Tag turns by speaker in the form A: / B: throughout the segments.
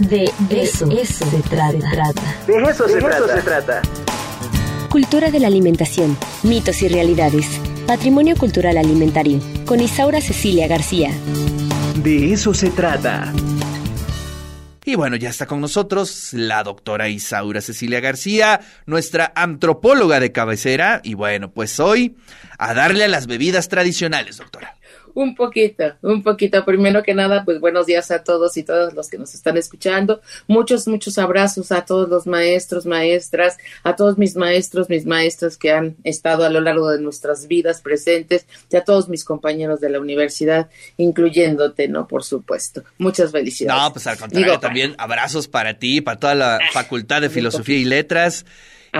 A: De eso, eso se trata.
B: De eso, se, trata. se trata.
A: Cultura de la alimentación, mitos y realidades. Patrimonio cultural alimentario. Con Isaura Cecilia García.
B: De eso se trata.
C: Y bueno, ya está con nosotros la doctora Isaura Cecilia García, nuestra antropóloga de cabecera. Y bueno, pues hoy a darle a las bebidas tradicionales, doctora.
D: Un poquito, un poquito. Primero que nada, pues buenos días a todos y todas los que nos están escuchando. Muchos, muchos abrazos a todos los maestros, maestras, a todos mis maestros, mis maestras que han estado a lo largo de nuestras vidas presentes y a todos mis compañeros de la universidad, incluyéndote, ¿no? Por supuesto. Muchas felicidades.
C: No, pues al contrario, también abrazos para ti, para toda la ah, Facultad de Filosofía y Letras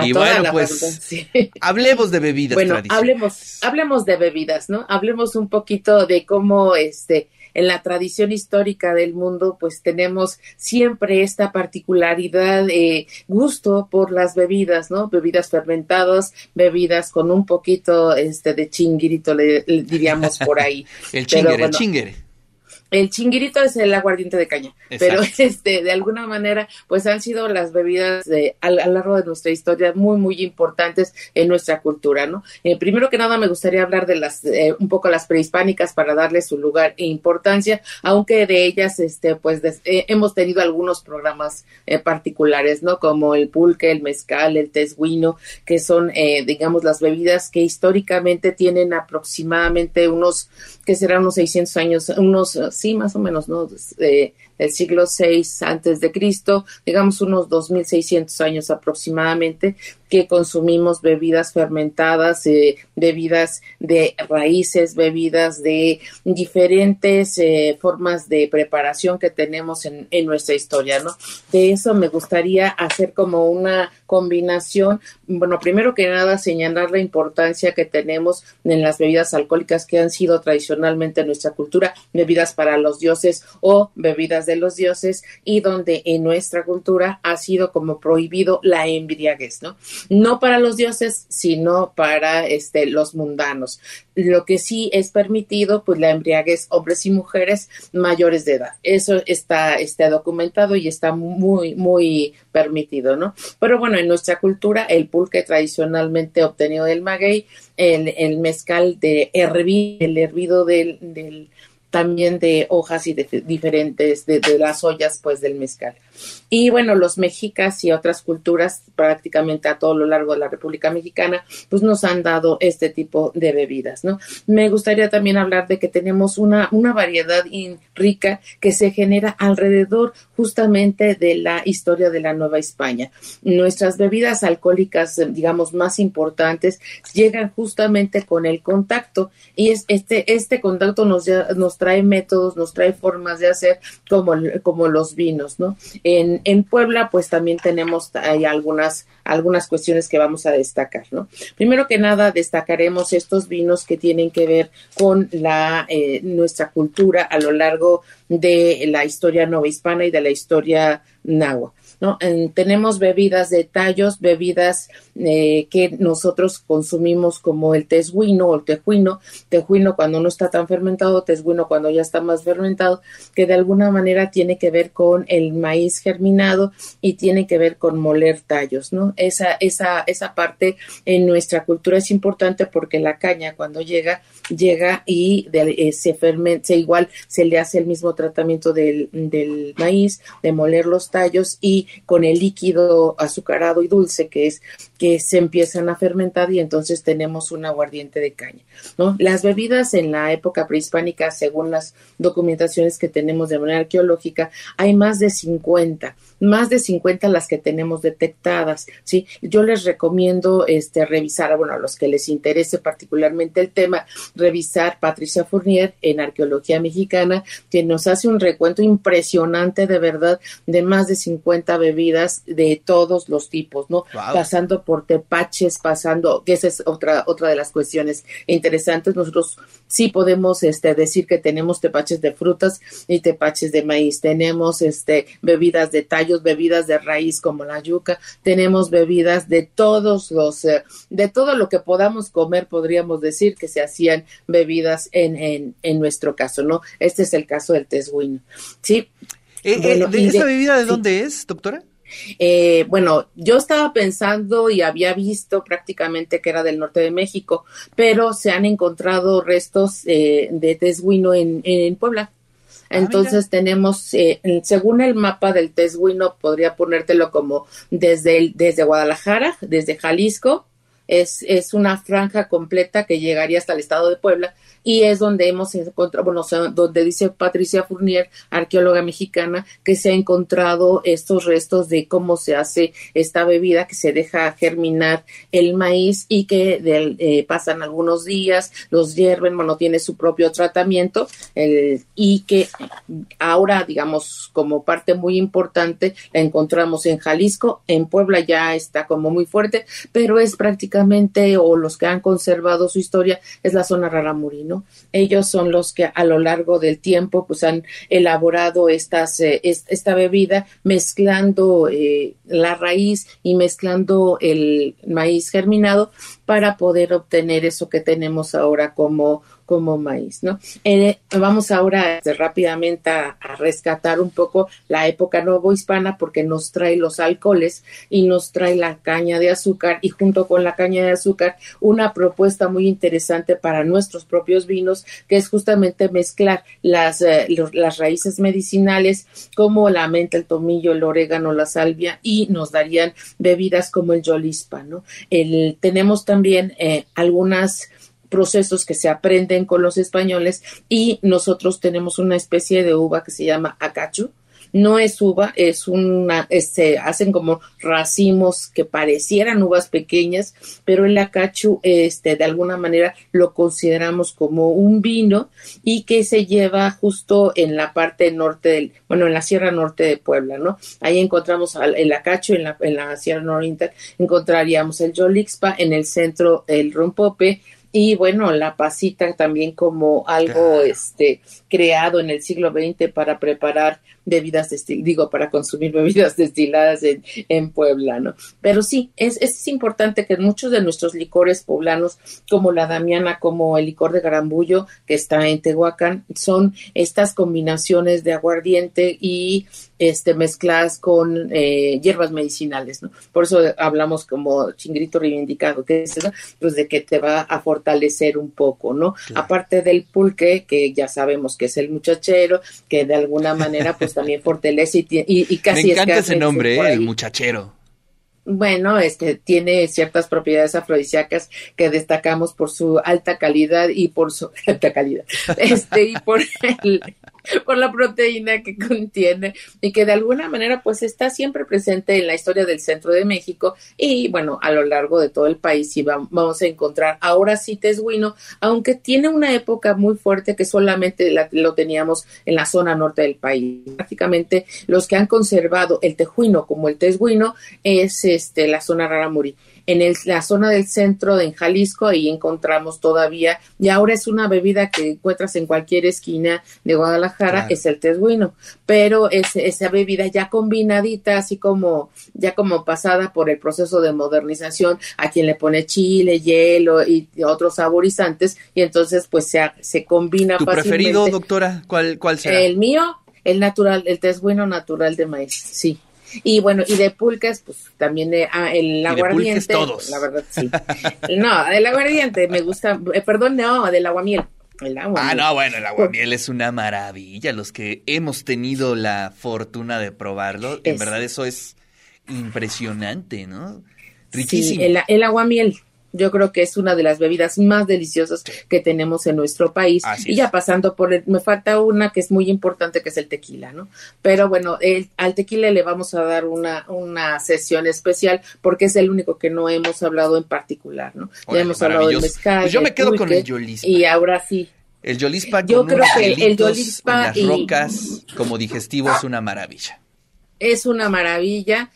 C: y bueno, pues hablemos de bebidas bueno,
D: hablemos, hablemos de bebidas, ¿no? Hablemos un poquito de cómo este en la tradición histórica del mundo, pues tenemos siempre esta particularidad, eh, gusto por las bebidas, ¿no? Bebidas fermentadas, bebidas con un poquito este de chinguirito, le, diríamos por ahí.
C: el chingere, el chingere
D: el chinguirito es el aguardiente de caña, pero este, de alguna manera, pues han sido las bebidas de, a, lo largo de nuestra historia muy, muy importantes en nuestra cultura, ¿no? Eh, primero que nada, me gustaría hablar de las, eh, un poco las prehispánicas para darle su lugar e importancia, aunque de ellas, este, pues eh, hemos tenido algunos programas particulares, ¿no? Como el pulque, el mezcal, el tesguino, que son, digamos, las bebidas que históricamente tienen aproximadamente unos, que serán unos 600 años, unos sí, más o menos, ¿no? Eh, del siglo VI antes de Cristo, digamos unos 2.600 años aproximadamente, que consumimos bebidas fermentadas, eh, bebidas de raíces, bebidas de diferentes eh, formas de preparación que tenemos en, en, nuestra historia, ¿no? De eso me gustaría hacer como una combinación, bueno, primero que nada señalar la importancia que tenemos en las bebidas alcohólicas que han sido tradicionalmente en nuestra cultura, bebidas para los dioses o bebidas de los dioses y donde en nuestra cultura ha sido como prohibido la embriaguez, ¿no? no para los dioses, sino para este, los mundanos. Lo que sí es permitido, pues la embriaguez hombres y mujeres mayores de edad. Eso está, está documentado y está muy, muy permitido, ¿no? Pero bueno, en nuestra cultura, el pulque tradicionalmente obtenido del maguey, el, el mezcal de hervir, el hervido del, del también de hojas y de diferentes, de, de, las ollas, pues del mezcal. Y bueno, los mexicas y otras culturas prácticamente a todo lo largo de la República Mexicana, pues nos han dado este tipo de bebidas, ¿no? Me gustaría también hablar de que tenemos una, una variedad rica que se genera alrededor justamente de la historia de la Nueva España. Nuestras bebidas alcohólicas, digamos, más importantes llegan justamente con el contacto y es este, este contacto nos, nos trae métodos, nos trae formas de hacer como, como los vinos, ¿no? En, en Puebla, pues también tenemos hay algunas, algunas cuestiones que vamos a destacar, ¿no? Primero que nada, destacaremos estos vinos que tienen que ver con la, eh, nuestra cultura a lo largo de la historia hispana y de la historia náhuatl. ¿No? tenemos bebidas de tallos, bebidas eh, que nosotros consumimos como el tesguino o el tejuino, tejuino cuando no está tan fermentado, tesguino cuando ya está más fermentado, que de alguna manera tiene que ver con el maíz germinado y tiene que ver con moler tallos, ¿no? Esa, esa, esa parte en nuestra cultura es importante porque la caña cuando llega, llega y eh, se fermenta, igual se le hace el mismo tratamiento del, del maíz, de moler los tallos y con el líquido azucarado y dulce que es que se empiezan a fermentar y entonces tenemos un aguardiente de caña, ¿no? Las bebidas en la época prehispánica, según las documentaciones que tenemos de manera arqueológica, hay más de 50 más de 50 las que tenemos detectadas, ¿sí? Yo les recomiendo este, revisar, bueno, a los que les interese particularmente el tema, revisar Patricia Fournier en Arqueología Mexicana, que nos hace un recuento impresionante de verdad de más de 50 bebidas de todos los tipos, ¿no? Pasando por tepaches, pasando, que esa es otra, otra de las cuestiones interesantes. Nosotros sí podemos este, decir que tenemos tepaches de frutas y tepaches de maíz, tenemos este, bebidas de tallo bebidas de raíz como la yuca, tenemos bebidas de todos los, eh, de todo lo que podamos comer, podríamos decir que se hacían bebidas en, en, en nuestro caso, ¿no? Este es el caso del tesguino, ¿sí?
C: Eh, eh, ¿Esa bebida de dónde es, doctora?
D: Eh, bueno, yo estaba pensando y había visto prácticamente que era del norte de México, pero se han encontrado restos eh, de tesguino en, en Puebla. Ah, Entonces tenemos, eh, según el mapa del tesguino, podría ponértelo como desde, desde Guadalajara, desde Jalisco, es, es una franja completa que llegaría hasta el estado de Puebla y es donde hemos encontrado, bueno, donde dice Patricia Fournier, arqueóloga mexicana, que se ha encontrado estos restos de cómo se hace esta bebida, que se deja germinar el maíz y que eh, pasan algunos días, los hierven, bueno, tiene su propio tratamiento y que ahora, digamos, como parte muy importante, la encontramos en Jalisco, en Puebla ya está como muy fuerte, pero es prácticamente, o los que han conservado su historia, es la zona Raramuri, ellos son los que a lo largo del tiempo pues han elaborado estas, eh, esta bebida mezclando eh, la raíz y mezclando el maíz germinado para poder obtener eso que tenemos ahora como como maíz, ¿no? Eh, vamos ahora este, rápidamente a, rescatar un poco la época hispana porque nos trae los alcoholes y nos trae la caña de azúcar y junto con la caña de azúcar una propuesta muy interesante para nuestros propios vinos que es justamente mezclar las, eh, las raíces medicinales como la menta, el tomillo, el orégano, la salvia y nos darían bebidas como el yolispa, ¿no? Tenemos también eh, algunas procesos que se aprenden con los españoles y nosotros tenemos una especie de uva que se llama acachu. No es uva, es una, este, hacen como racimos que parecieran uvas pequeñas, pero el acachu, este, de alguna manera lo consideramos como un vino y que se lleva justo en la parte norte del, bueno, en la Sierra Norte de Puebla, ¿no? Ahí encontramos el acachu, en la, en la Sierra Norte encontraríamos el Yolixpa, en el centro el rompope, y bueno, la pasita también como algo este creado en el siglo XX para preparar bebidas digo, para consumir bebidas destiladas en, en Puebla, ¿no? Pero sí, es, es importante que muchos de nuestros licores poblanos, como la Damiana, como el licor de Garambullo, que está en Tehuacán, son estas combinaciones de aguardiente y este, mezcladas con eh, hierbas medicinales, ¿no? Por eso hablamos como chingrito reivindicado, que es eso, pues de que te va a fortalecer un poco, ¿no? Aparte del pulque, que ya sabemos que es el muchachero, que de alguna manera pues también fortalece y, y, casi...
C: Me encanta ese nombre, ¿eh? el muchachero.
D: Bueno, este tiene ciertas propiedades afrodisíacas que destacamos por su alta calidad y por su alta calidad, este y por el, por la proteína que contiene y que de alguna manera pues está siempre presente en la historia del centro de México y bueno, a lo largo de todo el país y vamos a encontrar ahora sí tesguino, aunque tiene una época muy fuerte que solamente lo teníamos en la zona norte del país. Prácticamente los que han conservado el tejuino como el tesguino es este la zona Raramuri en la zona del centro de Jalisco, ahí encontramos todavía, y ahora es una bebida que encuentras en cualquier esquina de Guadalajara, es el tesguino, pero es esa bebida ya combinadita, así como, ya como pasada por el proceso de modernización, a quien le pone chile, hielo y otros saborizantes, y entonces pues se, se combina
C: ¿Tu preferido, doctora? ¿Cuál, cuál será?
D: El mío, el natural, el tesguino natural de maíz, sí. Y bueno, y de pulques, pues también de, ah, el aguardiente.
C: todos.
D: La verdad, sí. no, del aguardiente me gusta, eh, perdón, no, del aguamiel. El
C: ah, no, bueno, el aguamiel es una maravilla. Los que hemos tenido la fortuna de probarlo, en verdad eso es impresionante, ¿no?
D: Riquísimo. Sí, el, el aguamiel yo creo que es una de las bebidas más deliciosas que tenemos en nuestro país. y ya pasando por el, me falta una que es muy importante, que es el tequila, ¿no? Pero bueno, el, al tequila le vamos a dar una, una sesión especial porque es el único que no hemos hablado en particular, ¿no? ya hemos hablado del mezcal.
C: Pues yo me quedo con el yolispa.
D: Y ahora sí.
C: El yolispa yo creo que el yolispa las rocas como digestivo es una maravilla
D: es una maravilla,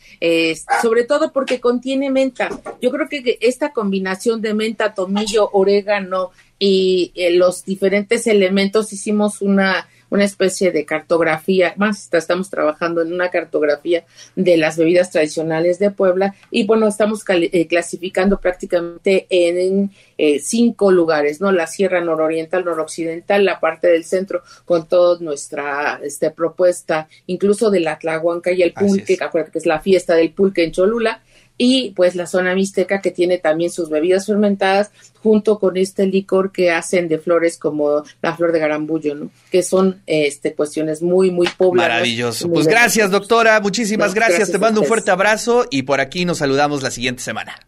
D: sobre todo porque contiene menta. Yo creo que esta combinación de menta, tomillo, orégano y eh, los diferentes elementos hicimos una una especie de cartografía, más estamos trabajando en una cartografía de las bebidas tradicionales de Puebla y bueno, estamos eh, clasificando prácticamente en, eh, cinco lugares, ¿no? La Sierra Nororiental, Noroccidental, la parte del centro con toda nuestra este, propuesta, incluso de la Tlahuanca y el pulque, acuérdate que es la fiesta del pulque en Cholula, y pues la zona mixteca que tiene también sus bebidas fermentadas junto con este licor que hacen de flores como la flor de garambullo, ¿no? Que son este cuestiones muy muy pobladas.
C: Maravilloso. pues gracias, doctora, muchísimas gracias. Te mando un fuerte abrazo y por aquí nos saludamos la siguiente semana.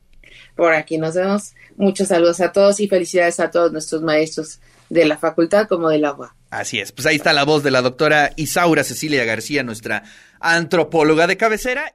D: Por aquí nos vemos. Muchos saludos a todos y felicidades a todos nuestros maestros de la facultad como del agua.
C: Así es. Pues ahí está la voz de la doctora Isaura Cecilia García, nuestra antropóloga de cabecera.